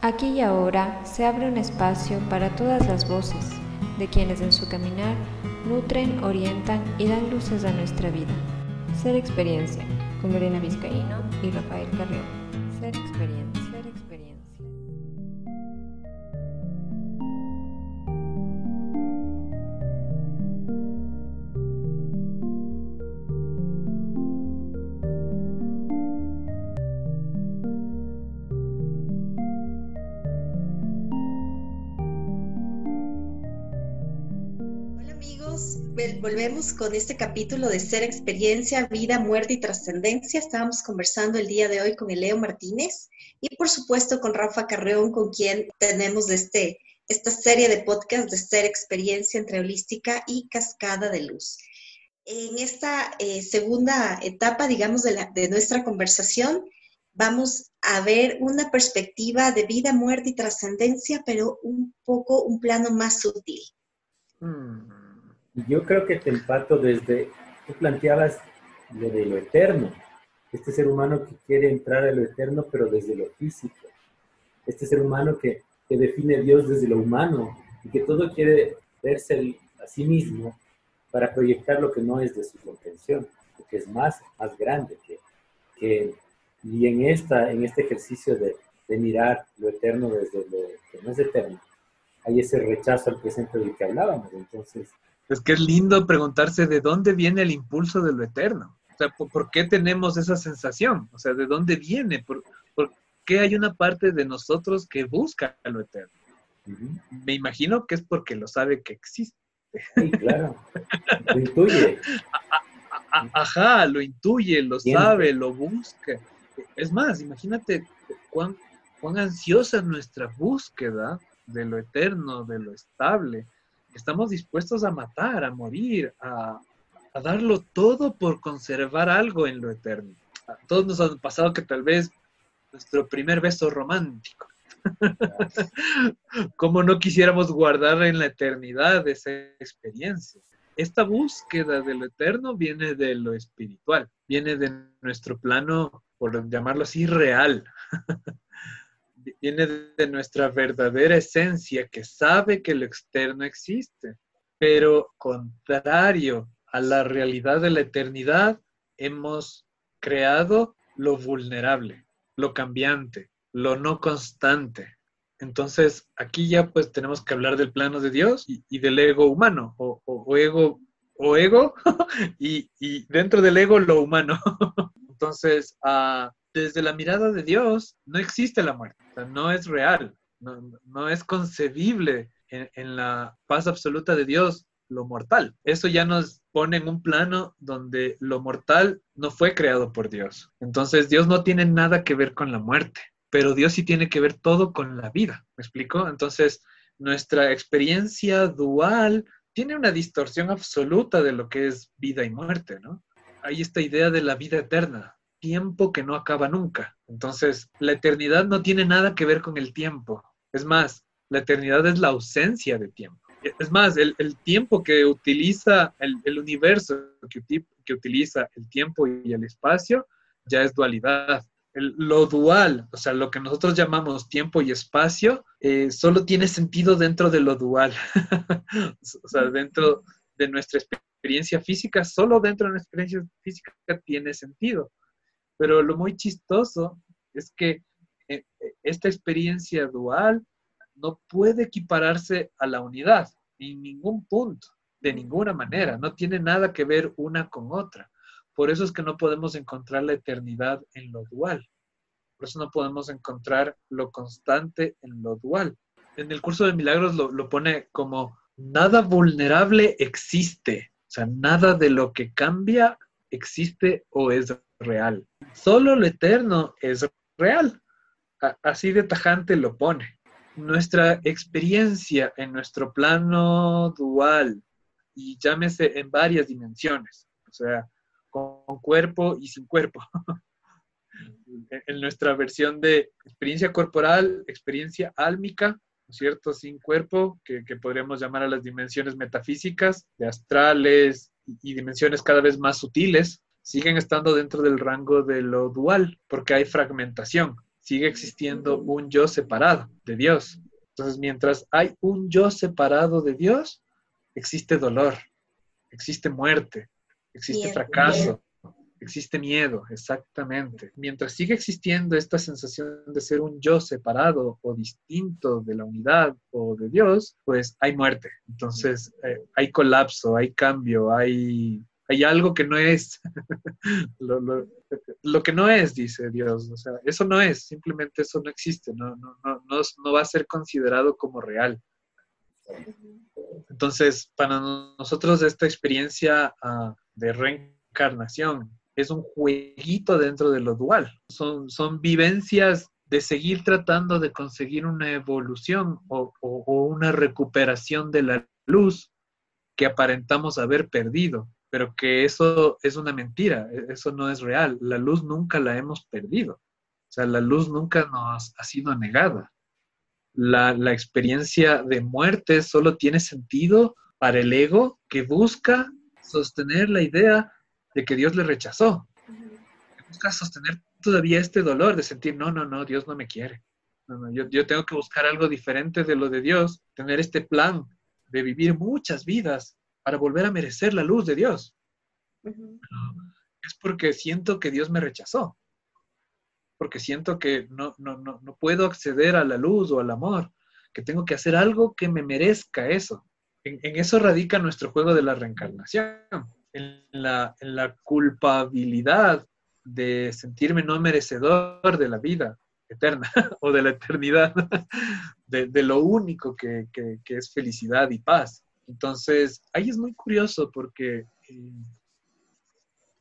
Aquí y ahora se abre un espacio para todas las voces de quienes en su caminar nutren, orientan y dan luces a nuestra vida. Ser experiencia con Lorena Vizcaíno y Rafael Carrión. Ser experiencia. Con este capítulo de Ser Experiencia, Vida, Muerte y Trascendencia. Estábamos conversando el día de hoy con el Leo Martínez y por supuesto con Rafa Carreón, con quien tenemos este, esta serie de podcast de Ser Experiencia entre Holística y Cascada de Luz. En esta eh, segunda etapa, digamos, de, nuestra conversación, vamos a ver una perspectiva de vida, muerte y trascendencia, pero un poco un plano más sutil. Mm. Yo creo que te empato desde, tú planteabas lo de lo eterno, este ser humano que quiere entrar a lo eterno, pero desde lo físico, este ser humano que, que define a Dios desde lo humano y que todo quiere verse a sí mismo para proyectar lo que no es de su contención, lo que es más, más grande que, que y en, esta, en este ejercicio de, de mirar lo eterno desde lo que no es eterno, hay ese rechazo al presente del que hablábamos. Entonces, es que es lindo preguntarse de dónde viene el impulso de lo eterno. O sea, ¿por, qué tenemos esa sensación? O sea, ¿de dónde viene? ¿Por, qué hay una parte de nosotros que busca lo eterno? Me imagino que es porque lo sabe que existe. Sí, claro. Lo intuye. Ajá, lo intuye, lo sabe, lo busca. Es más, imagínate cuán, cuán ansiosa es nuestra búsqueda de lo eterno, de lo estable estamos dispuestos a matar, a morir, a, darlo todo por conservar algo en lo eterno. A todos nos ha pasado que tal vez nuestro primer beso romántico, como no quisiéramos guardar en la eternidad esa experiencia. Esta búsqueda de lo eterno viene de lo espiritual, viene de nuestro plano, por llamarlo así, real. viene de nuestra verdadera esencia que sabe que lo externo existe, pero contrario a la realidad de la eternidad, hemos creado lo vulnerable, lo cambiante, lo no constante. Entonces, aquí ya pues tenemos que hablar del plano de Dios y, del ego humano, o, ego, o ego, y, dentro del ego lo humano. Entonces, uh, desde la mirada de Dios no existe la muerte, no es real, no, es concebible en, la paz absoluta de Dios lo mortal. Eso ya nos pone en un plano donde lo mortal no fue creado por Dios. Entonces Dios no tiene nada que ver con la muerte, pero Dios sí tiene que ver todo con la vida. ¿Me explico? Entonces nuestra experiencia dual tiene una distorsión absoluta de lo que es vida y muerte, ¿no? Hay esta idea de la vida eterna, tiempo que no acaba nunca. Entonces, la eternidad no tiene nada que ver con el tiempo. Es más, la eternidad es la ausencia de tiempo. Es más, el, tiempo que utiliza el, universo, que, que, utiliza el tiempo y el espacio, ya es dualidad. lo dual, o sea, lo que nosotros llamamos tiempo y espacio, eh, solo tiene sentido dentro de lo dual. o sea, dentro de nuestra experiencia física, solo dentro de nuestra experiencia física tiene sentido. Pero lo muy chistoso es que eh, esta experiencia dual no puede equipararse a la unidad en ningún punto, de ninguna manera. No tiene nada que ver una con otra. Por eso es que no podemos encontrar la eternidad en lo dual. Por eso no podemos encontrar lo constante en lo dual. En el curso de milagros lo, lo pone como nada vulnerable existe. O sea, nada de lo que cambia existe o es real. Solo lo eterno es real. Así de tajante lo pone. Nuestra experiencia en nuestro plano dual, y llámese en varias dimensiones, o sea, con cuerpo y sin cuerpo. en nuestra versión de experiencia corporal, experiencia álmica, ¿no es cierto? Sin cuerpo, que, podríamos llamar a las dimensiones metafísicas, de astrales y dimensiones cada vez más sutiles, siguen estando dentro del rango de lo dual, porque hay fragmentación. sigue existiendo un yo separado de Dios. Entonces, mientras hay un yo separado de Dios, existe dolor, existe muerte, existe fracaso, existe miedo, exactamente. Mientras sigue existiendo esta sensación de ser un yo separado o distinto de la unidad o de Dios, pues hay muerte. Entonces eh, hay colapso, hay cambio, hay, hay algo que no es lo, que no es, dice Dios. O sea, eso no es, simplemente eso no existe, no, no, no, no, va a ser considerado como real. Entonces, para nosotros esta experiencia uh, de reencarnación es un jueguito dentro de lo dual. Son, son vivencias de seguir tratando de conseguir una evolución o, una recuperación de la luz que aparentamos haber perdido, pero que eso es una mentira, e, eso no es real. La luz nunca la hemos perdido. O sea, la luz nunca nos ha sido negada. La, la experiencia de muerte solo tiene sentido para el ego que busca sostener la idea de que Dios le rechazó. Busca sostener todavía este dolor de sentir, no, no, no, Dios no me quiere. yo, yo, tengo que buscar algo diferente de lo de Dios, tener este plan de vivir muchas vidas para volver a merecer la luz de Dios. Es porque siento que Dios me rechazó, porque siento que no, no, no, no puedo acceder a la luz o al amor, que tengo que hacer algo que me merezca eso. En, en eso radica nuestro juego de la reencarnación en la, culpabilidad de sentirme no merecedor de la vida eterna o de la eternidad, de, lo único que, es felicidad y paz. Entonces, ahí es muy curioso porque eh,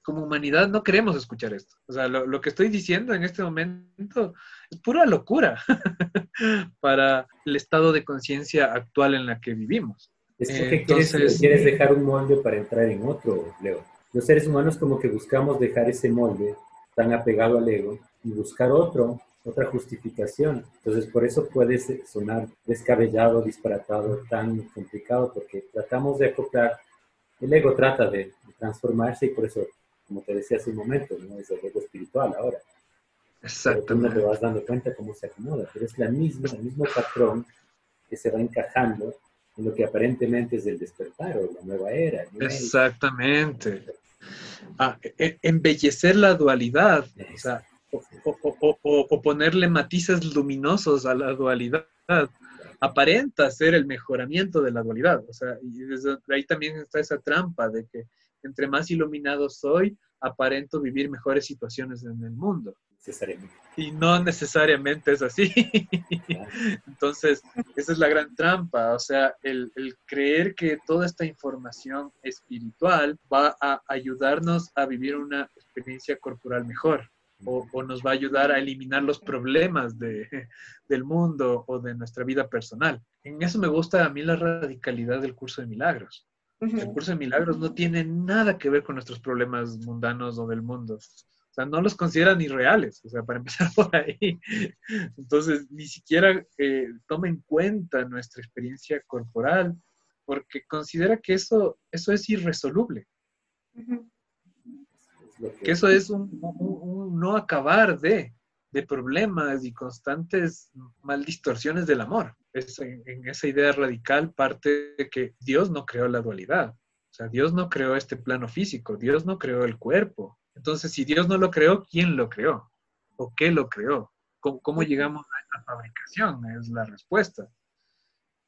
como humanidad no queremos escuchar esto. O sea, lo, lo que estoy diciendo en este momento es pura locura para el estado de conciencia actual en la que vivimos. Es que quieres, quieres dejar un molde para entrar en otro, Leo. Los seres humanos como que buscamos dejar ese molde tan apegado al ego y buscar otro, otra justificación. Entonces por eso puede sonar descabellado, disparatado, tan complicado, porque tratamos de acoplar, el ego trata de, transformarse y por eso, como te decía hace un momento, ¿no? es el ego espiritual ahora. Exactamente. Pero tú no te vas dando cuenta cómo se acomoda, pero es la misma, el mismo patrón que se va encajando lo que aparentemente es el despertar o la nueva era. Exactamente. Ah, e, e, embellecer la dualidad, o, ponerle matices luminosos a la dualidad, aparenta ser el mejoramiento de la dualidad. O sea, y desde ahí también está esa trampa de que entre más iluminado soy, aparento vivir mejores situaciones en el mundo. Y no necesariamente es así. Entonces, esa es la gran trampa, o sea, el, creer que toda esta información espiritual va a ayudarnos a vivir una experiencia corporal mejor. O, nos va a ayudar a eliminar los problemas de, del mundo o de nuestra vida personal. En eso me gusta a mí la radicalidad del curso de milagros. El curso de milagros no tiene nada que ver con nuestros problemas mundanos o del mundo sea, no los considera ni reales, o sea, para empezar por ahí. Entonces, ni siquiera eh, toma en cuenta nuestra experiencia corporal, porque considera que eso, eso es irresoluble. Que eso es un, no acabar de, de, problemas y constantes mal distorsiones del amor. Es, en, en esa idea radical parte de que Dios no creó la dualidad. O sea, Dios no creó este plano físico, Dios no creó el cuerpo, entonces, si Dios no lo creó, ¿quién lo creó? ¿O qué lo creó? ¿Cómo, llegamos a esta fabricación? Es la respuesta.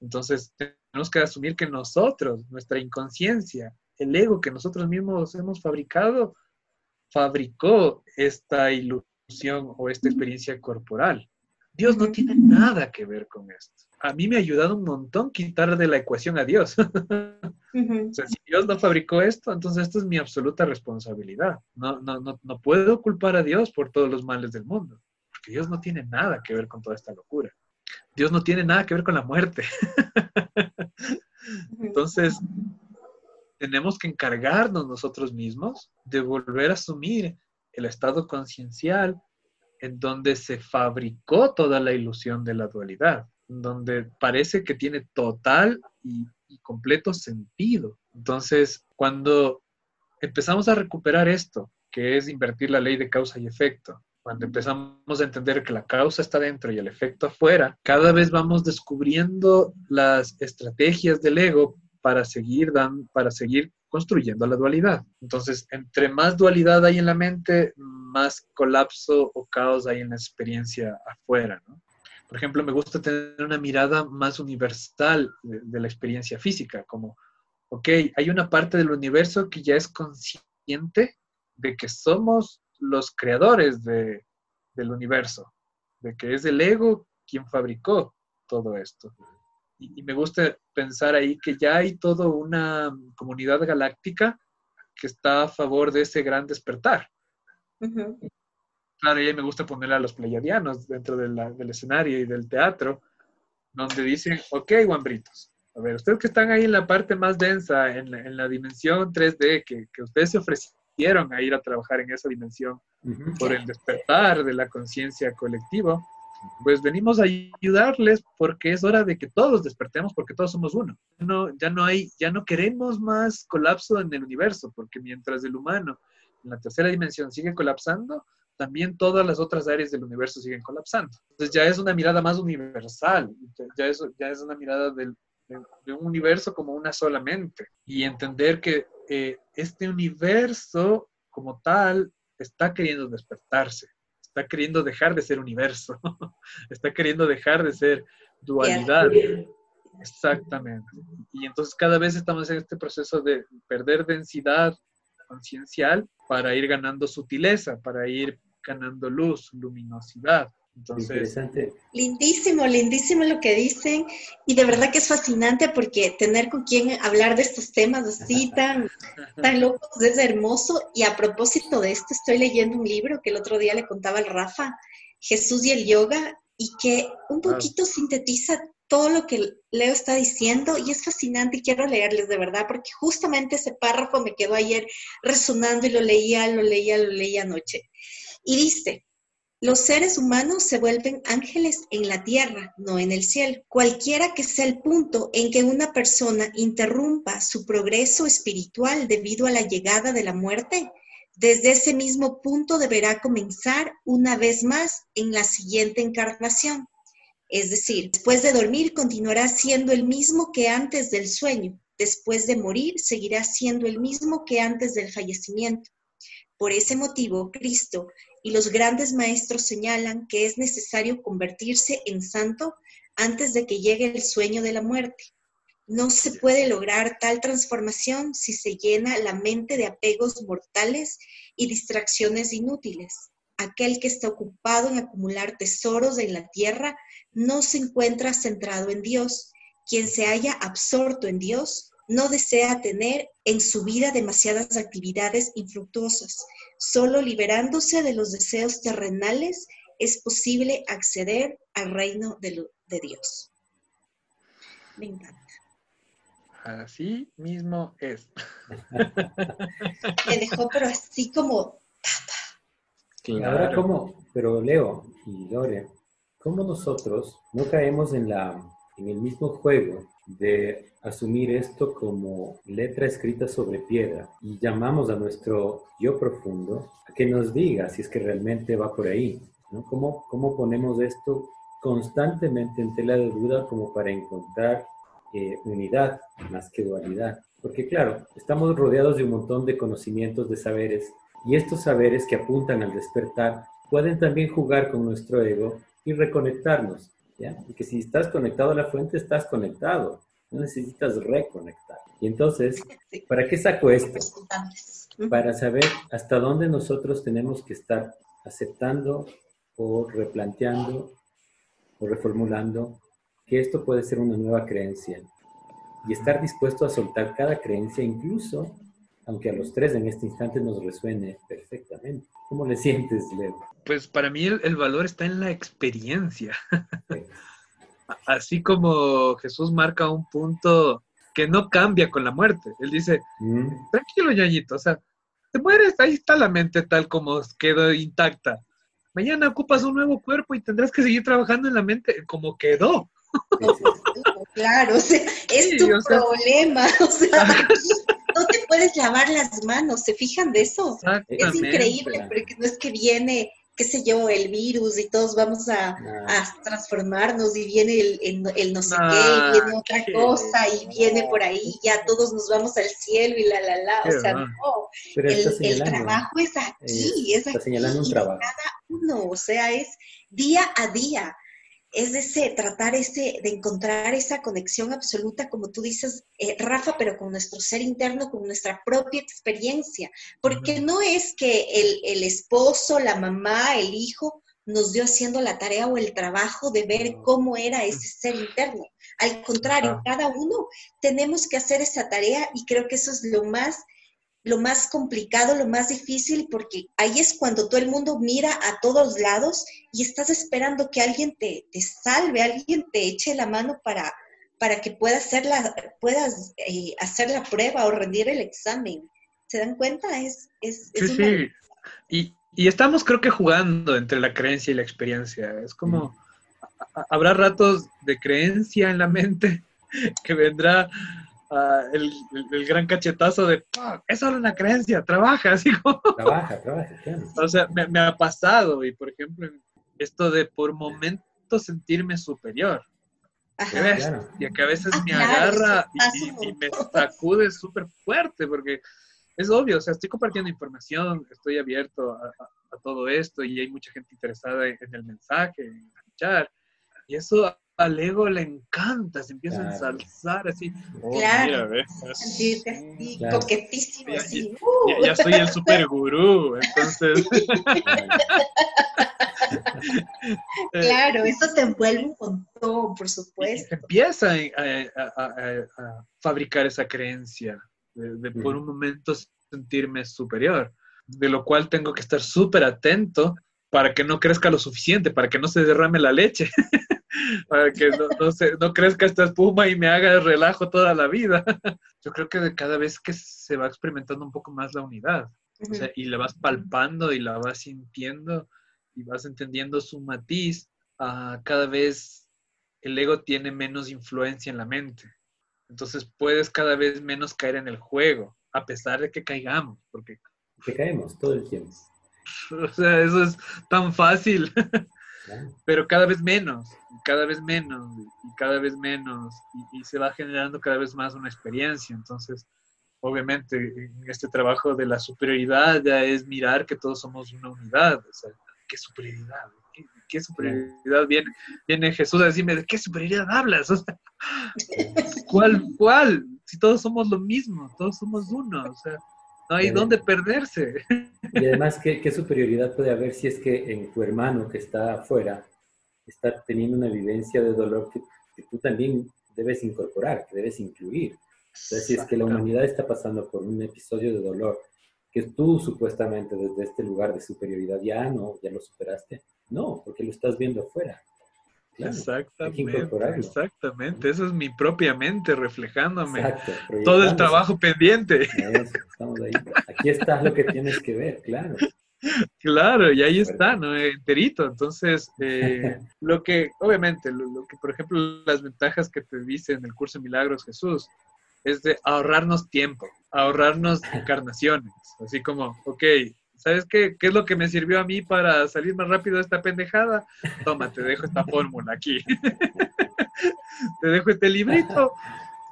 Entonces, tenemos que asumir que nosotros, nuestra inconsciencia, el ego que nosotros mismos hemos fabricado, fabricó esta ilusión o esta experiencia corporal. Dios no tiene nada que ver con esto. A mí me ha ayudado un montón quitar de la ecuación a Dios. O sea, si Dios no fabricó esto, entonces esto es mi absoluta responsabilidad. No, no, no, no puedo culpar a Dios por todos los males del mundo, porque Dios no tiene nada que ver con toda esta locura. Dios no tiene nada que ver con la muerte. Entonces, tenemos que encargarnos nosotros mismos de volver a asumir el estado conciencial en donde se fabricó toda la ilusión de la dualidad, en donde parece que tiene total y y completo sentido. Entonces, cuando empezamos a recuperar esto, que es invertir la ley de causa y efecto, cuando empezamos a entender que la causa está dentro y el efecto afuera, cada vez vamos descubriendo las estrategias del ego para seguir, dan, para seguir construyendo la dualidad. Entonces, entre más dualidad hay en la mente, más colapso o caos hay en la experiencia afuera. Por ejemplo, me gusta tener una mirada más universal de, la experiencia física, como, ok, hay una parte del universo que ya es consciente de que somos los creadores del universo, de que es el ego quien fabricó todo esto. Y, me gusta pensar ahí que ya hay toda una comunidad galáctica que está a favor de ese gran despertar. Claro, y me gusta poner a los pleiadianos dentro del escenario y del teatro, donde dicen, ok, guambritos, a ver, ustedes que están ahí en la parte más densa, en la, dimensión 3D, que, que, ustedes se ofrecieron a ir a trabajar en esa dimensión por el despertar de la conciencia colectiva, pues venimos a ayudarles porque es hora de que todos despertemos porque todos somos uno. No, ya no hay, ya no queremos más colapso en el universo porque mientras el humano en la tercera dimensión sigue colapsando, también todas las otras áreas del universo siguen colapsando. Entonces ya es una mirada más universal, ya es, ya es una mirada del, de, un universo como una solamente y entender que eh, este universo como tal está queriendo despertarse está queriendo dejar de ser universo, está queriendo dejar de ser dualidad. Exactamente. Y entonces cada vez estamos en este proceso de perder densidad conciencial para ir ganando sutileza, para ir ganando luz, luminosidad. Interesante. Lindísimo, lindísimo lo que dicen y de verdad que es fascinante porque tener con quien hablar de estos temas así tan, tan locos es hermoso y a propósito de esto estoy leyendo un libro que el otro día le contaba al Rafa, Jesús y el yoga y que un poquito sintetiza todo lo que Leo está diciendo y es fascinante y quiero leerles de verdad porque justamente ese párrafo me quedó ayer resonando y lo leía, lo leía, lo leía anoche. Y dice, los seres humanos se vuelven ángeles en la tierra, no en el cielo. Cualquiera que sea el punto en que una persona interrumpa su progreso espiritual debido a la llegada de la muerte, desde ese mismo punto deberá comenzar una vez más en la siguiente encarnación. Es decir, después de dormir continuará siendo el mismo que antes del sueño. Después de morir seguirá siendo el mismo que antes del fallecimiento. Por ese motivo, Cristo y los grandes maestros señalan que es necesario convertirse en santo antes de que llegue el sueño de la muerte. No se puede lograr tal transformación si se llena la mente de apegos mortales y distracciones inútiles. Aquel que está ocupado en acumular tesoros en la tierra no se encuentra centrado en Dios. Quien se haya absorto en Dios no desea tener en su vida demasiadas actividades infructuosas, Solo liberándose de los deseos terrenales es posible acceder al reino de, Dios. Me encanta. Así mismo es. Me dejó, pero así como... Ahora, ¿cómo? Pero Leo y Lore, ¿cómo nosotros no caemos en, la, en el mismo juego de asumir esto como letra escrita sobre piedra y llamamos a nuestro yo profundo a que nos diga si es que realmente va por ahí, ¿no? ¿Cómo, cómo ponemos esto constantemente en tela de duda como para encontrar eh, unidad más que dualidad? Porque claro, estamos rodeados de un montón de conocimientos, de saberes, y estos saberes que apuntan al despertar pueden también jugar con nuestro ego y reconectarnos y que si estás conectado a la fuente, estás conectado. No necesitas reconectar. Y entonces, ¿para qué saco esto? Para saber hasta dónde nosotros tenemos que estar aceptando o replanteando o reformulando que esto puede ser una nueva creencia. Y estar dispuesto a soltar cada creencia, incluso aunque a los tres en este instante nos resuene perfectamente. ¿Cómo le sientes, Leo? Pues para mí el, valor está en la experiencia. Así como Jesús marca un punto que no cambia con la muerte. Él dice, mm. tranquilo, ñañito, o sea, te mueres, ahí está la mente tal como quedó intacta. Mañana ocupas un nuevo cuerpo y tendrás que seguir trabajando en la mente como quedó. Claro, o sea, es tu problema, o sea, no te puedes lavar las manos, ¿se fijan de eso? Es increíble, porque no es que viene qué sé yo, el virus y todos vamos a, a transformarnos y viene el, el, no sé qué, y viene otra cosa y viene por ahí, ya todos nos vamos al cielo y la, la, la, o sea, no, el, el, trabajo es aquí, es, aquí, señalando un trabajo. cada uno, o sea, es día a día es de ese, tratar ese, de encontrar esa conexión absoluta, como tú dices, eh, Rafa, pero con nuestro ser interno, con nuestra propia experiencia, porque no es que el, el, esposo, la mamá, el hijo nos dio haciendo la tarea o el trabajo de ver cómo era ese ser interno. Al contrario, cada uno tenemos que hacer esa tarea y creo que eso es lo más lo más complicado, lo más difícil, porque ahí es cuando todo el mundo mira a todos lados y estás esperando que alguien te, te salve, alguien te eche la mano para, para que puedas hacer la, puedas eh, hacer la prueba o rendir el examen. ¿Se dan cuenta? Es, es, sí, sí. Y, y, estamos creo que jugando entre la creencia y la experiencia. Es como, habrá ratos de creencia en la mente que vendrá el, gran cachetazo de, es solo una creencia, trabaja, así como... Trabaja, trabaja, O sea, me, ha pasado, y por ejemplo, esto de por momentos sentirme superior. Y que a veces ah, me agarra y, me sacude súper fuerte, porque es obvio, o sea, estoy compartiendo información, estoy abierto a, todo esto y hay mucha gente interesada en, el mensaje, en escuchar. Y eso al ego le encanta, se empieza a ensalzar así. Oh, claro, mira, así, coquetísimo, así. Ya, soy el super gurú, entonces. claro, eso te envuelve un montón, por supuesto. Empieza a, fabricar esa creencia de, por un momento sentirme superior, de lo cual tengo que estar súper atento para que no crezca lo suficiente, para que no se derrame la leche. para que no, no, se, no crezca esta espuma y me haga relajo toda la vida. Yo creo que de cada vez que se va experimentando un poco más la unidad, o sea, y la vas palpando y la vas sintiendo y vas entendiendo su matiz, uh, cada vez el ego tiene menos influencia en la mente. Entonces puedes cada vez menos caer en el juego, a pesar de que caigamos, porque... Que caemos todo el tiempo. O sea, eso es tan fácil. pero cada vez menos, cada vez menos, y cada vez menos, y, se va generando cada vez más una experiencia. Entonces, obviamente, en este trabajo de la superioridad ya es mirar que todos somos una unidad. O sea, ¿qué superioridad? ¿Qué, superioridad viene? Viene Jesús a decirme, ¿de qué superioridad hablas? ¿cuál, ¿cuál? Si todos somos lo mismo, todos somos uno. O sea, no hay dónde perderse. Y además, ¿qué, superioridad puede haber si es que en tu hermano que está afuera está teniendo una vivencia de dolor que, tú también debes incorporar, que debes incluir? Entonces, si es que la humanidad está pasando por un episodio de dolor que tú supuestamente desde este lugar de superioridad ya no, ya lo superaste, no, porque lo estás viendo afuera exactamente, exactamente. Eso es mi propia mente reflejándome. Todo el trabajo pendiente. estamos ahí. Aquí está lo que tienes que ver, claro. Claro, y ahí está, ¿no? Enterito. Entonces, eh, lo que, obviamente, lo, que, por ejemplo, las ventajas que te dice en el curso de Milagros Jesús, es de ahorrarnos tiempo, ahorrarnos encarnaciones. Así como, ok, ¿Sabes qué, qué es lo que me sirvió a mí para salir más rápido de esta pendejada? Toma, te dejo esta fórmula aquí. te dejo este librito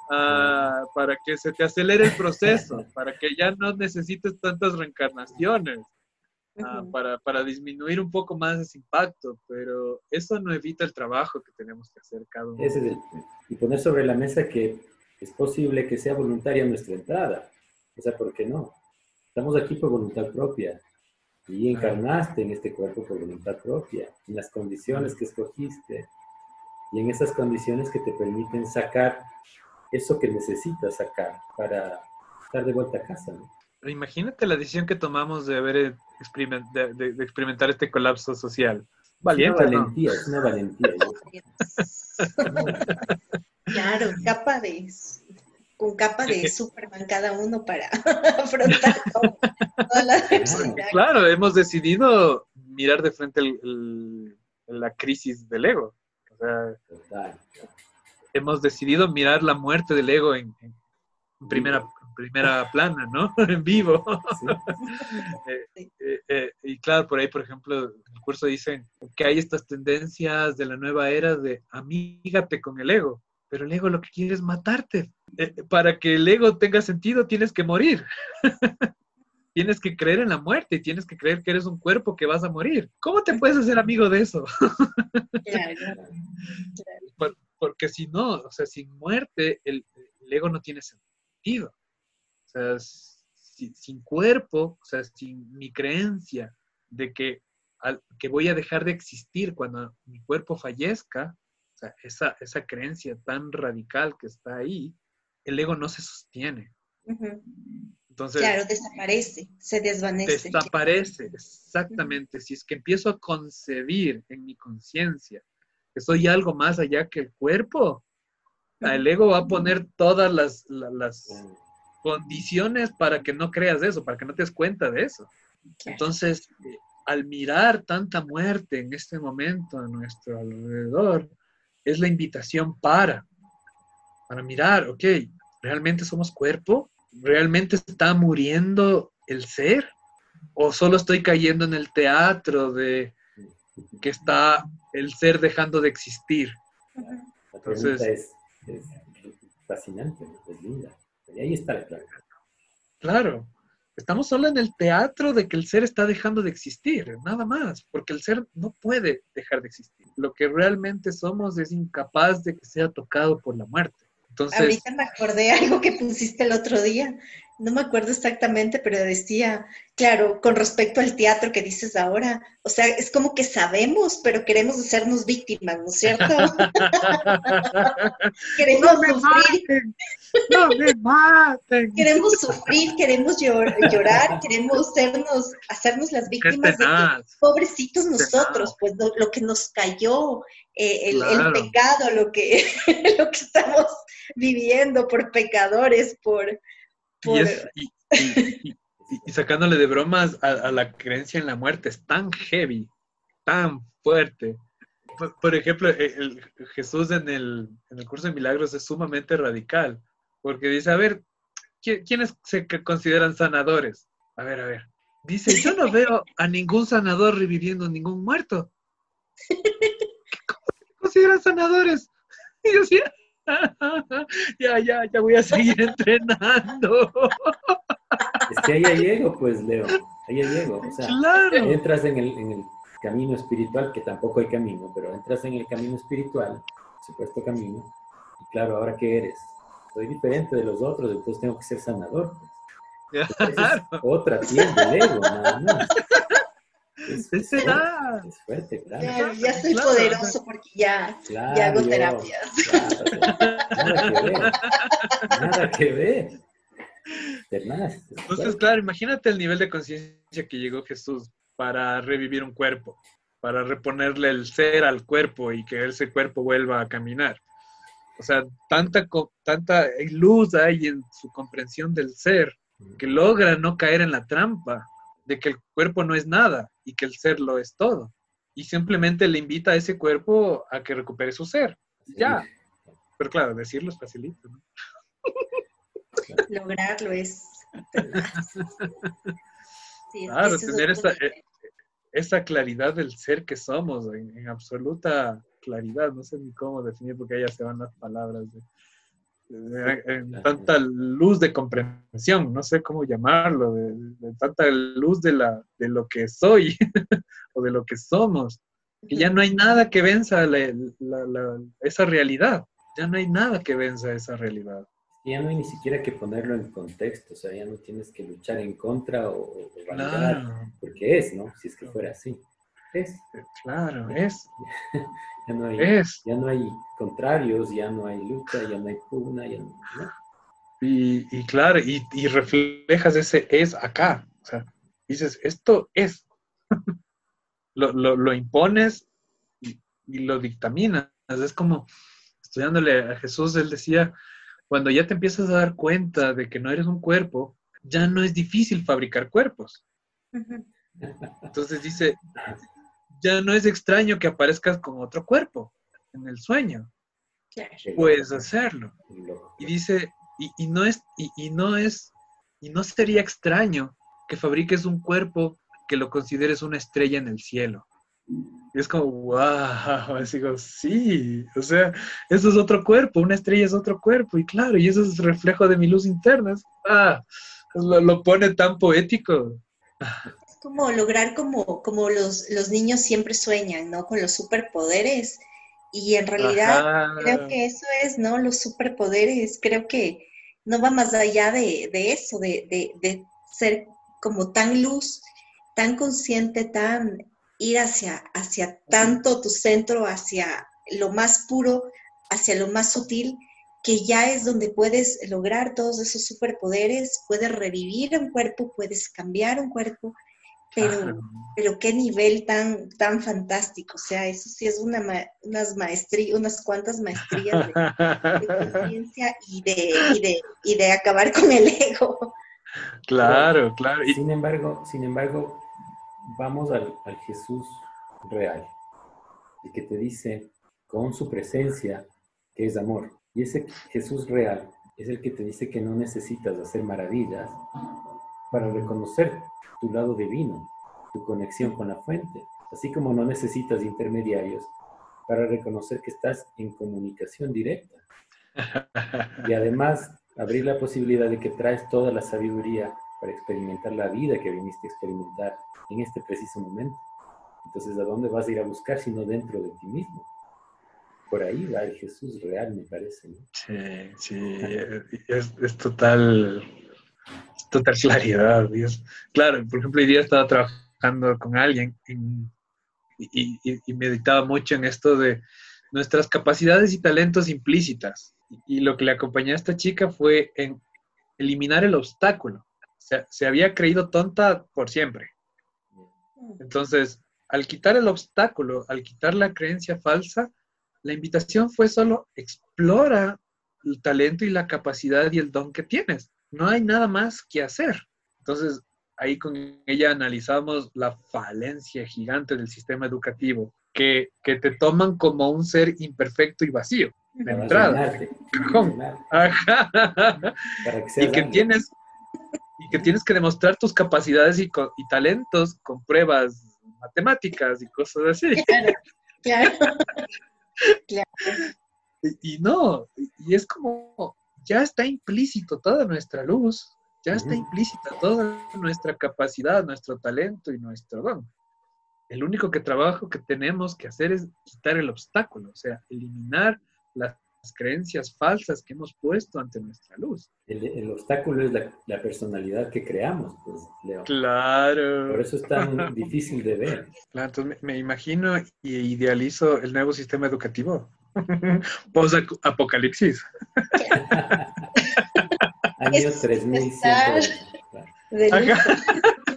ah, para que se te acelere el proceso, para que ya no necesites tantas reencarnaciones, ah, para, para, disminuir un poco más ese impacto, pero eso no evita el trabajo que tenemos que hacer cada uno. y poner sobre la mesa que es posible que sea voluntaria nuestra entrada. O sea, ¿por qué no? Estamos aquí por voluntad propia y encarnaste en este cuerpo por voluntad propia, en las condiciones que escogiste y en esas condiciones que te permiten sacar eso que necesitas sacar para estar de vuelta a casa. Imagínate la decisión que tomamos de, haber de, experimentar este colapso social. Valiente, una valentía, es una valentía. claro, capaz de con capa de Superman cada uno para afrontar toda la Claro, hemos decidido mirar de frente la crisis del ego. O sea, hemos decidido mirar la muerte del ego en, primera, primera plana, ¿no? en vivo. Eh, eh, eh, y claro, por ahí, por ejemplo, el curso dicen que hay estas tendencias de la nueva era de amígate con el ego, pero el ego lo que quiere es matarte. para que el ego tenga sentido, tienes que morir. tienes que creer en la muerte y tienes que creer que eres un cuerpo que vas a morir. ¿Cómo te puedes hacer amigo de eso? porque si no, o sea, sin muerte, el, ego no tiene sentido. O sea, sin cuerpo, o sea, sin mi creencia de que, que voy a dejar de existir cuando mi cuerpo fallezca, o sea, esa, esa creencia tan radical que está ahí, el ego no se sostiene. Entonces, claro, desaparece, se desvanece. Desaparece, exactamente. Si es que empiezo a concebir en mi conciencia que soy algo más allá que el cuerpo, el ego va a poner todas las, las, condiciones para que no creas eso, para que no te des cuenta de eso. Entonces, eh, al mirar tanta muerte en este momento a nuestro alrededor, es la invitación para, para mirar, ok, ¿realmente somos cuerpo? ¿realmente está muriendo el ser? ¿O solo estoy cayendo en el teatro de que está el ser dejando de existir? La pregunta es, fascinante, es linda. Y ahí está la clave. Claro, estamos solo en el teatro de que el ser está dejando de existir, nada más, porque el ser no puede dejar de existir. Lo que realmente somos es incapaz de que sea tocado por la muerte. Entonces, Ahorita me acordé algo que pusiste el otro día, no me acuerdo exactamente, pero decía, claro, con respecto al teatro que dices ahora, o sea, es como que sabemos, pero queremos hacernos víctimas, ¿no es cierto? queremos sufrir. no me maten. queremos sufrir, queremos llorar, queremos hacernos, hacernos las víctimas de pobrecitos nosotros, pues lo, que nos cayó, eh, el, pecado, lo que, lo que estamos viviendo por pecadores, por y, sacándole de bromas a, la creencia en la muerte, es tan heavy, tan fuerte. Por, ejemplo, e, el, Jesús en el, curso de milagros es sumamente radical, porque dice, a ver, ¿quiénes se consideran sanadores? A ver, a ver. Dice, yo no veo a ningún sanador reviviendo ningún muerto. ¿Cómo se consideran sanadores? Y yo decía, ya, ya, ya voy a seguir entrenando. Es que ahí ya llego, pues, Leo. Ahí ya llego. O sea, entras en el, en el camino espiritual, que tampoco hay camino, pero entras en el camino espiritual, supuesto camino, y claro, ¿ahora qué eres? Soy diferente de los otros, entonces tengo que ser sanador. Pues. otra piel del ego, nada más. Es, es, es fuerte, claro. Ya, soy poderoso porque ya, ya hago terapias. nada que ver. Nada que ver. Entonces, claro, imagínate el nivel de conciencia que llegó Jesús para revivir un cuerpo, para reponerle el ser al cuerpo y que ese cuerpo vuelva a caminar. O sea, tanta, tanta luz hay en su comprensión del ser que logra no caer en la trampa de que el cuerpo no es nada y que el ser lo es todo. Y simplemente le invita a ese cuerpo a que recupere su ser. Ya. Pero claro, decirlo es facilito. ¿no? Lograrlo es. claro, tener esa, eh, esa, claridad del ser que somos, en, absoluta claridad. No sé ni cómo definir porque ya se van las palabras. De, en tanta luz de comprensión, no sé cómo llamarlo, de, tanta luz de, la, de lo que soy o de lo que somos, que ya no hay nada que venza esa realidad, ya no hay nada que venza esa realidad. Ya no hay ni siquiera que ponerlo en contexto, o sea, ya no tienes que luchar en contra o, validar, porque es, ¿no? Si es que fuera así. Es. Claro, es. Ya no hay, ya no hay contrarios, ya no hay lucha, ya no hay pugna, ya no, Y, claro, y, reflejas ese es acá. O sea, dices, esto es. lo, impones y, lo dictaminas. Es como estudiándole a Jesús, él decía, cuando ya te empiezas a dar cuenta de que no eres un cuerpo, ya no es difícil fabricar cuerpos. Entonces dice, ya no es extraño que aparezcas con otro cuerpo en el sueño. Puedes hacerlo. Y dice, y, no es, y, no es, y no sería extraño que fabriques un cuerpo que lo consideres una estrella en el cielo. Y es como, wow, digo, sí, o sea, eso es otro cuerpo, una estrella es otro cuerpo, y claro, y eso es reflejo de mi luz interna. Ah, lo, lo pone tan poético. Como lograr como, como los, los niños siempre sueñan, ¿no? Con los superpoderes. Y en realidad creo que eso es, ¿no? Los superpoderes. Creo que no va más allá de, eso, de, de, ser como tan luz, tan consciente, tan ir hacia, hacia tanto tu centro, hacia lo más puro, hacia lo más sutil, que ya es donde puedes lograr todos esos superpoderes, puedes revivir un cuerpo, puedes cambiar un cuerpo, pero, pero qué nivel tan, tan fantástico, o sea, eso sí es una unas maestrías, unas cuantas maestrías de, conciencia y de, y, de, y de acabar con el ego. Claro, claro. Sin embargo, sin embargo, vamos al, al Jesús real, el que te dice con su presencia que es amor. Y ese Jesús real es el que te dice que no necesitas hacer maravillas para reconocer tu lado divino, tu conexión con la fuente, así como no necesitas intermediarios para reconocer que estás en comunicación directa. Y además abrir la posibilidad de que traes toda la sabiduría para experimentar la vida que viniste a experimentar en este preciso momento. Entonces, ¿a dónde vas a ir a buscar sino dentro de ti mismo? Por ahí va el Jesús real, me parece. Sí, sí, es, total, total claridad. Claro, por ejemplo, hoy día estaba trabajando con alguien y, meditaba mucho en esto de nuestras capacidades y talentos implícitas. Y, lo que le acompañó a esta chica fue en eliminar el obstáculo. se había creído tonta por siempre. Entonces, al quitar el obstáculo, al quitar la creencia falsa, la invitación fue solo explora el talento y la capacidad y el don que tienes. No hay nada más que hacer. Entonces, ahí con ella analizamos la falencia gigante del sistema educativo, que, te toman como un ser imperfecto y vacío de entrada. y que tienes y que tienes que demostrar tus capacidades y, y talentos con pruebas matemáticas y cosas así. Claro, claro. Y, no, y es como, ya está implícito toda nuestra luz, ya está implícita toda nuestra capacidad, nuestro talento y nuestro don. El único que trabajo que tenemos que hacer es quitar el obstáculo, o sea, eliminar las creencias falsas que hemos puesto ante nuestra luz. El, obstáculo es la, personalidad que creamos, pues, Leo. Claro. Por eso es tan difícil de ver. Claro, entonces me, imagino y idealizo el nuevo sistema educativo. Post-apocalipsis. Año 3100.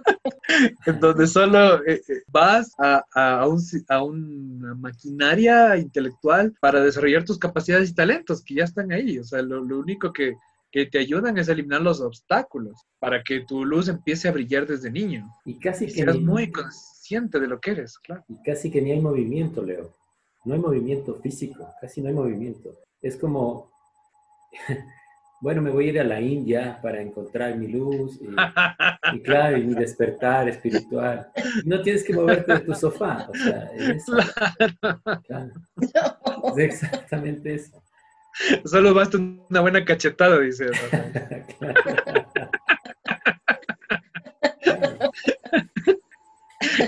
en donde solo eh, eh, vas a, a, una maquinaria intelectual para desarrollar tus capacidades y talentos que ya están ahí. O sea, lo, único que, te ayudan es eliminar los obstáculos para que tu luz empiece a brillar desde niño. Y casi que seas muy consciente de lo que eres, claro. Y casi que ni hay movimiento, Leo. No hay movimiento físico, casi no hay movimiento. Es como bueno, me voy a ir a la India para encontrar mi luz y, claro, y mi despertar espiritual. No tienes que moverte de tu sofá, o sea, es, exactamente eso. Solo basta una buena cachetada, dice.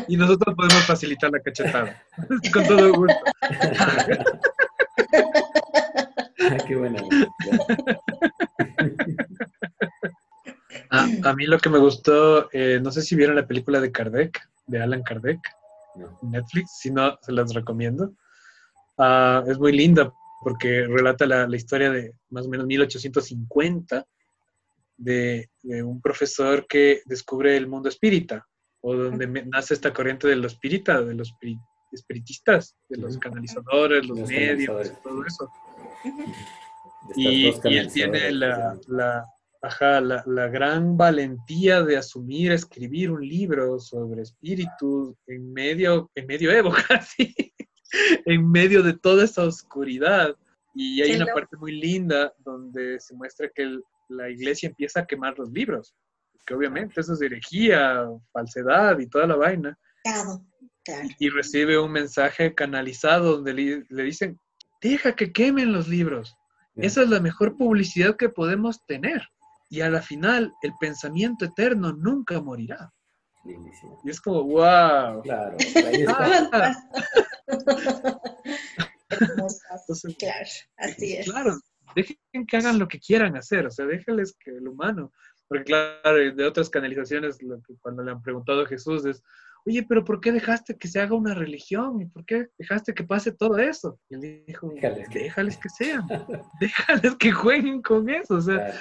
y nosotros podemos facilitar la cachetada. Con todo gusto. Qué buena. A, mí lo que me gustó, eh, no sé si vieron la película de Kardec, de Alan Kardec, Netflix, si no, se las recomiendo. Ah, es muy linda porque relata la, historia de más o menos 1850 de, un profesor que descubre el mundo espírita, o donde nace esta corriente de los espírita, de los espiritistas, de los canalizadores, los, medios, todo eso. Y, él tiene la, la, la, gran valentía de asumir, escribir un libro sobre espíritus en medio, en medio Evo casi, en medio de toda esa oscuridad. Y hay una parte muy linda donde se muestra que la iglesia empieza a quemar los libros, que obviamente eso es herejía, falsedad y toda la vaina. Claro, Y, recibe un mensaje canalizado donde le, dicen, deja que quemen los libros. Esa es la mejor publicidad que podemos tener. Y a la final, el pensamiento eterno nunca morirá. Y es como, wow. Claro, ahí está. claro, así es. Claro, dejen que hagan lo que quieran hacer, o sea, déjenles que el humano, porque claro, de otras canalizaciones, cuando le han preguntado a Jesús es, oye, pero ¿por qué dejaste que se haga una religión? ¿Y por qué dejaste que pase todo eso? Y él dijo, déjales, que sean, déjales que jueguen con eso, o sea,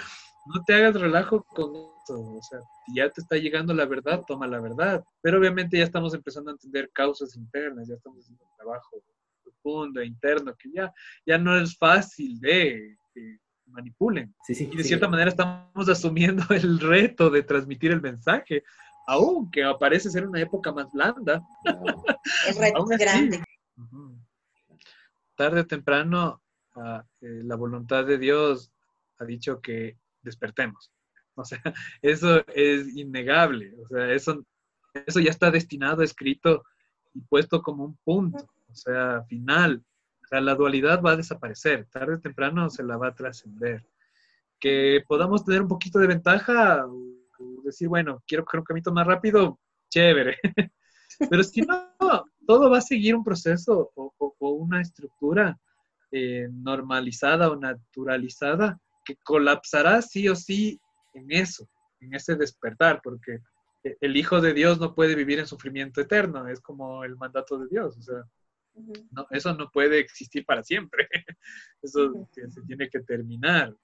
no te hagas relajo con eso, o sea, si ya te está llegando la verdad, toma la verdad, pero obviamente ya estamos empezando a entender causas internas, ya estamos haciendo trabajo profundo, interno, que ya, ya no es fácil de que manipulen. y de cierta manera estamos asumiendo el reto de transmitir el mensaje, aunque aparece ser una época más blanda. El reto es grande. Tarde o temprano, ah, eh, la voluntad de Dios ha dicho que despertemos. O sea, eso es innegable. O sea, eso, eso ya está destinado, escrito y puesto como un punto o sea, final. Sea, la dualidad va a desaparecer, tarde o temprano se la va a trascender. Que podamos tener un poquito de ventaja, decir, bueno, quiero coger un camino más rápido, chévere. Pero si no, todo va a seguir un proceso o, una estructura eh, normalizada o naturalizada que colapsará sí o sí en eso, en ese despertar, porque el Hijo de Dios no puede vivir en sufrimiento eterno, es como el mandato de Dios, no, eso no puede existir para siempre. Eso se tiene que terminar,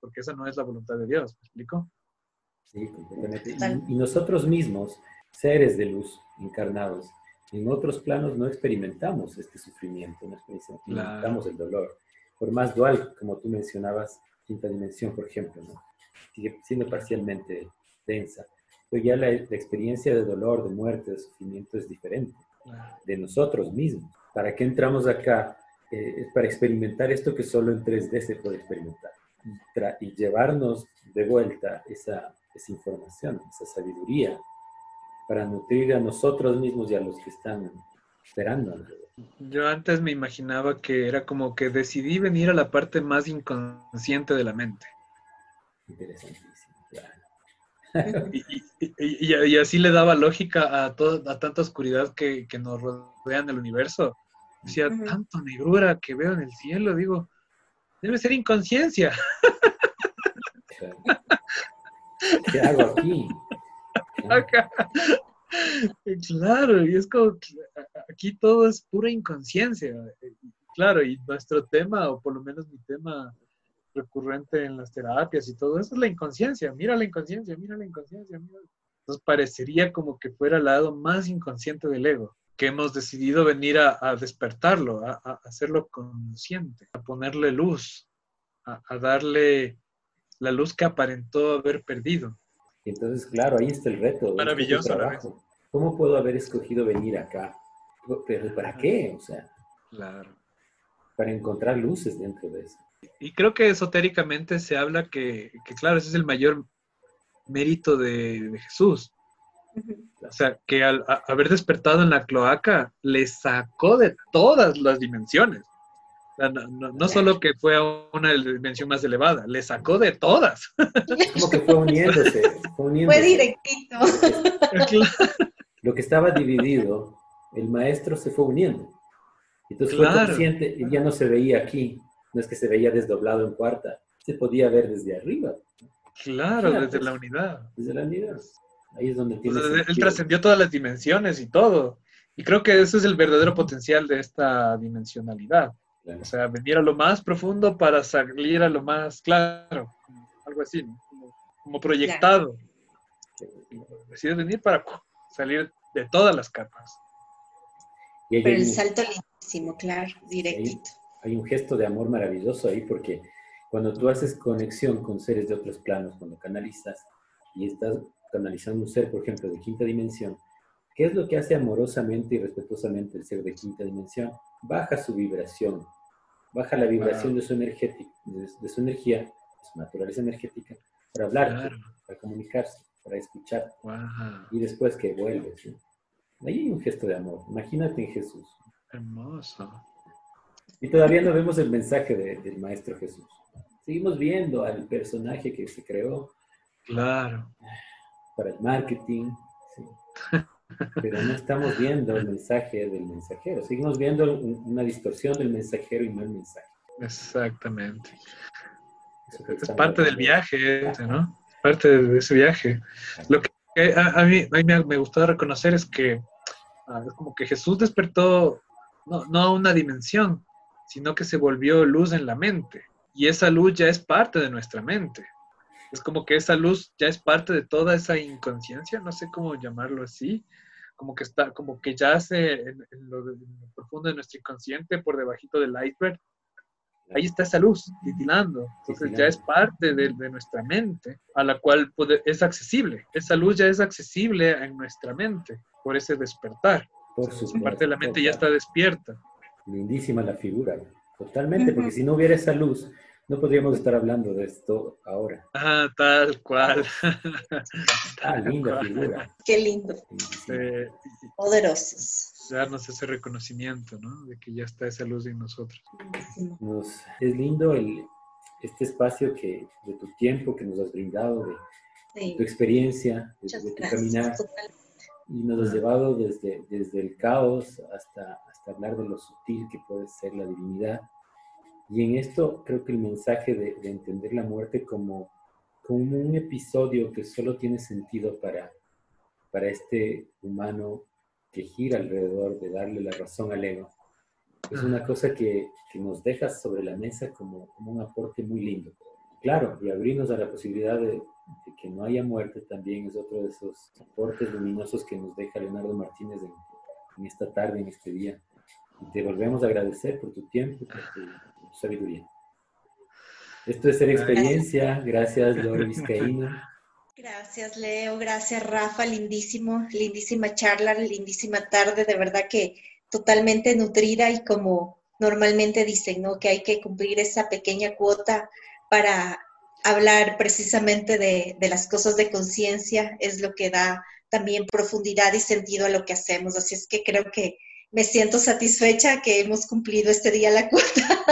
porque esa no es la voluntad de Dios. ¿Me explico? Sí, completamente. Y, nosotros mismos, seres de luz encarnados, en otros planos no experimentamos este sufrimiento, no experimentamos el dolor. Por más dual, como tú mencionabas, quinta dimensión, por ejemplo, ¿no? sigue siendo parcialmente densa. Pero ya la experiencia de dolor, de muerte, de sufrimiento es diferente de nosotros mismos. ¿Para qué entramos acá? Eh, es para experimentar esto que solo en 3D se puede experimentar y, llevarnos de vuelta esa, esa información, esa sabiduría, para nutrir a nosotros mismos y a los que están esperando. Yo antes me imaginaba que era como que decidí venir a la parte más inconsciente de la mente. Interesantísimo, Y, así le daba lógica a, todo, a tanta oscuridad que, nos rodea en el universo. Decía, tanto negrura que veo en el cielo, digo, debe ser inconsciencia. ¿Qué hago aquí? Claro, y es como, aquí todo es pura inconsciencia. Claro, y nuestro tema, o por lo menos mi tema recurrente en las terapias y todo eso es la inconsciencia. Mira la inconsciencia, mira la inconsciencia. Mira. Entonces parecería como que fuera el lado más inconsciente del ego, que hemos decidido venir a, despertarlo, a, hacerlo consciente, a ponerle luz, a, darle la luz que aparentó haber perdido. Entonces, claro, ahí está el reto. Maravilloso. ¿Cómo puedo haber escogido venir acá? ¿Pero para qué? O sea, claro. para encontrar luces dentro de eso. Y creo que esotéricamente se habla que, claro, ese es el mayor mérito de, Jesús. O sea, que al haber despertado en la cloaca, le sacó de todas las dimensiones. no, solo que fue a una dimensión más elevada, le sacó de todas. Como que fue uniéndose. Fue, directito. Lo que estaba dividido, el maestro se fue uniendo. Entonces fue consciente y ya no se veía aquí no es que se veía desdoblado en cuarta, se podía ver desde arriba. Claro, desde la unidad. Desde la unidad. Ahí es donde tiene. él trascendió todas las dimensiones y todo. Y creo que ese es el verdadero potencial de esta dimensionalidad. O sea, venir a lo más profundo para salir a lo más claro, algo así, como, proyectado. Decide venir para salir de todas las capas. Pero el salto lindísimo, claro, directito hay un gesto de amor maravilloso ahí porque cuando tú haces conexión con seres de otros planos, cuando canalizas y estás canalizando un ser, por ejemplo, de quinta dimensión, ¿qué es lo que hace amorosamente y respetuosamente el ser de quinta dimensión? Baja su vibración baja la vibración de, su energética, de, su energía, de su naturaleza energética, para hablar, para comunicarse, para escuchar. Y después que vuelve. Ahí hay un gesto de amor. Imagínate en Jesús. Hermoso. Y todavía no vemos el mensaje del Maestro Jesús. Seguimos viendo al personaje que se creó. Claro. Para el marketing. Pero no estamos viendo el mensaje del mensajero. Seguimos viendo una distorsión del mensajero y no el mensaje. Exactamente. Es parte del viaje, ¿no? Parte de ese viaje. Lo que a, mí, me, me gustó reconocer es que ah, es como que Jesús despertó no, no a una dimensión, sino que se volvió luz en la mente. Y esa luz ya es parte de nuestra mente. Es como que esa luz ya es parte de toda esa inconsciencia, no sé cómo llamarlo así, como que está, como que yace en, en, lo, profundo de nuestro inconsciente, por debajito del iceberg. Ahí está esa luz titilando. Entonces ya es parte de, de, nuestra mente, a la cual es accesible. Esa luz ya es accesible en nuestra mente por ese despertar. Por supuesto, parte de la mente ya está despierta. Lindísima la figura, totalmente, porque si no hubiera esa luz, no podríamos estar hablando de esto ahora. Ah, tal cual. ah, linda figura. Qué lindo. Poderosos. Darnos ese reconocimiento, ¿no? De que ya está esa luz en nosotros. es lindo el, este espacio que, de tu tiempo que nos has brindado, de tu experiencia, de, tu caminar. Y nos has llevado desde, desde el caos hasta hablar de lo sutil que puede ser la divinidad y en esto creo que el mensaje de, entender la muerte como, como un episodio que solo tiene sentido para, para este humano que gira alrededor de darle la razón al ego, es una cosa que, que nos deja sobre la mesa como, como, un aporte muy lindo. Claro, y abrirnos a la posibilidad de, que no haya muerte también es otro de esos aportes luminosos que nos deja Leonardo Martínez en, en esta tarde, en este día. Y te volvemos a agradecer por tu tiempo, por tu sabiduría. Esto es Ser Experiencia. Gracias, Lore Vizcaína. Gracias, Leo. Gracias, Rafa. Lindísimo, lindísima charla, lindísima tarde. De verdad que totalmente nutrida y como normalmente dicen, ¿no? Que hay que cumplir esa pequeña cuota para hablar precisamente de, de las cosas de conciencia. Es lo que da también profundidad y sentido a lo que hacemos. Así es que creo que me siento satisfecha que hemos cumplido este día la cuota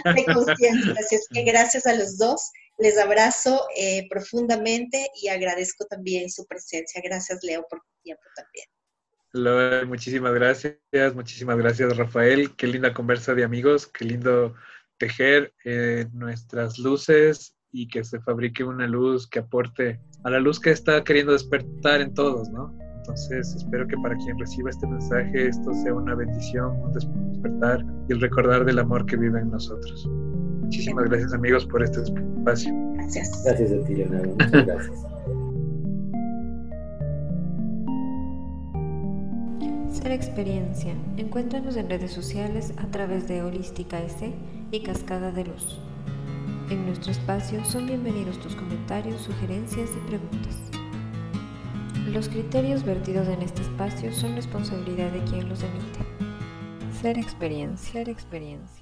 de conciencia. Así es que gracias a los dos, les abrazo eh, profundamente y agradezco también su presencia. Gracias, Leo, por tu tiempo también. Muchísimas gracias, muchísimas gracias, Rafael. Qué linda conversa de amigos, qué lindo tejer eh, nuestras luces y que se fabrique una luz que aporte a la luz que está queriendo despertar en todos, ¿no? Entonces espero que para quien reciba este mensaje esto sea una bendición, un despertar y el recordar del amor que vive en nosotros. Muchísimas gracias amigos por este espacio. Gracias. Gracias a ti, Leonardo. Muchas gracias. Ser Experiencia. Encuéntranos en redes sociales a través de Holística S y Cascada de Luz. En nuestro espacio son bienvenidos tus comentarios, sugerencias y preguntas. Los criterios vertidos en este espacio son responsabilidad de quien los emite. Ser experiencia, ser experiencia.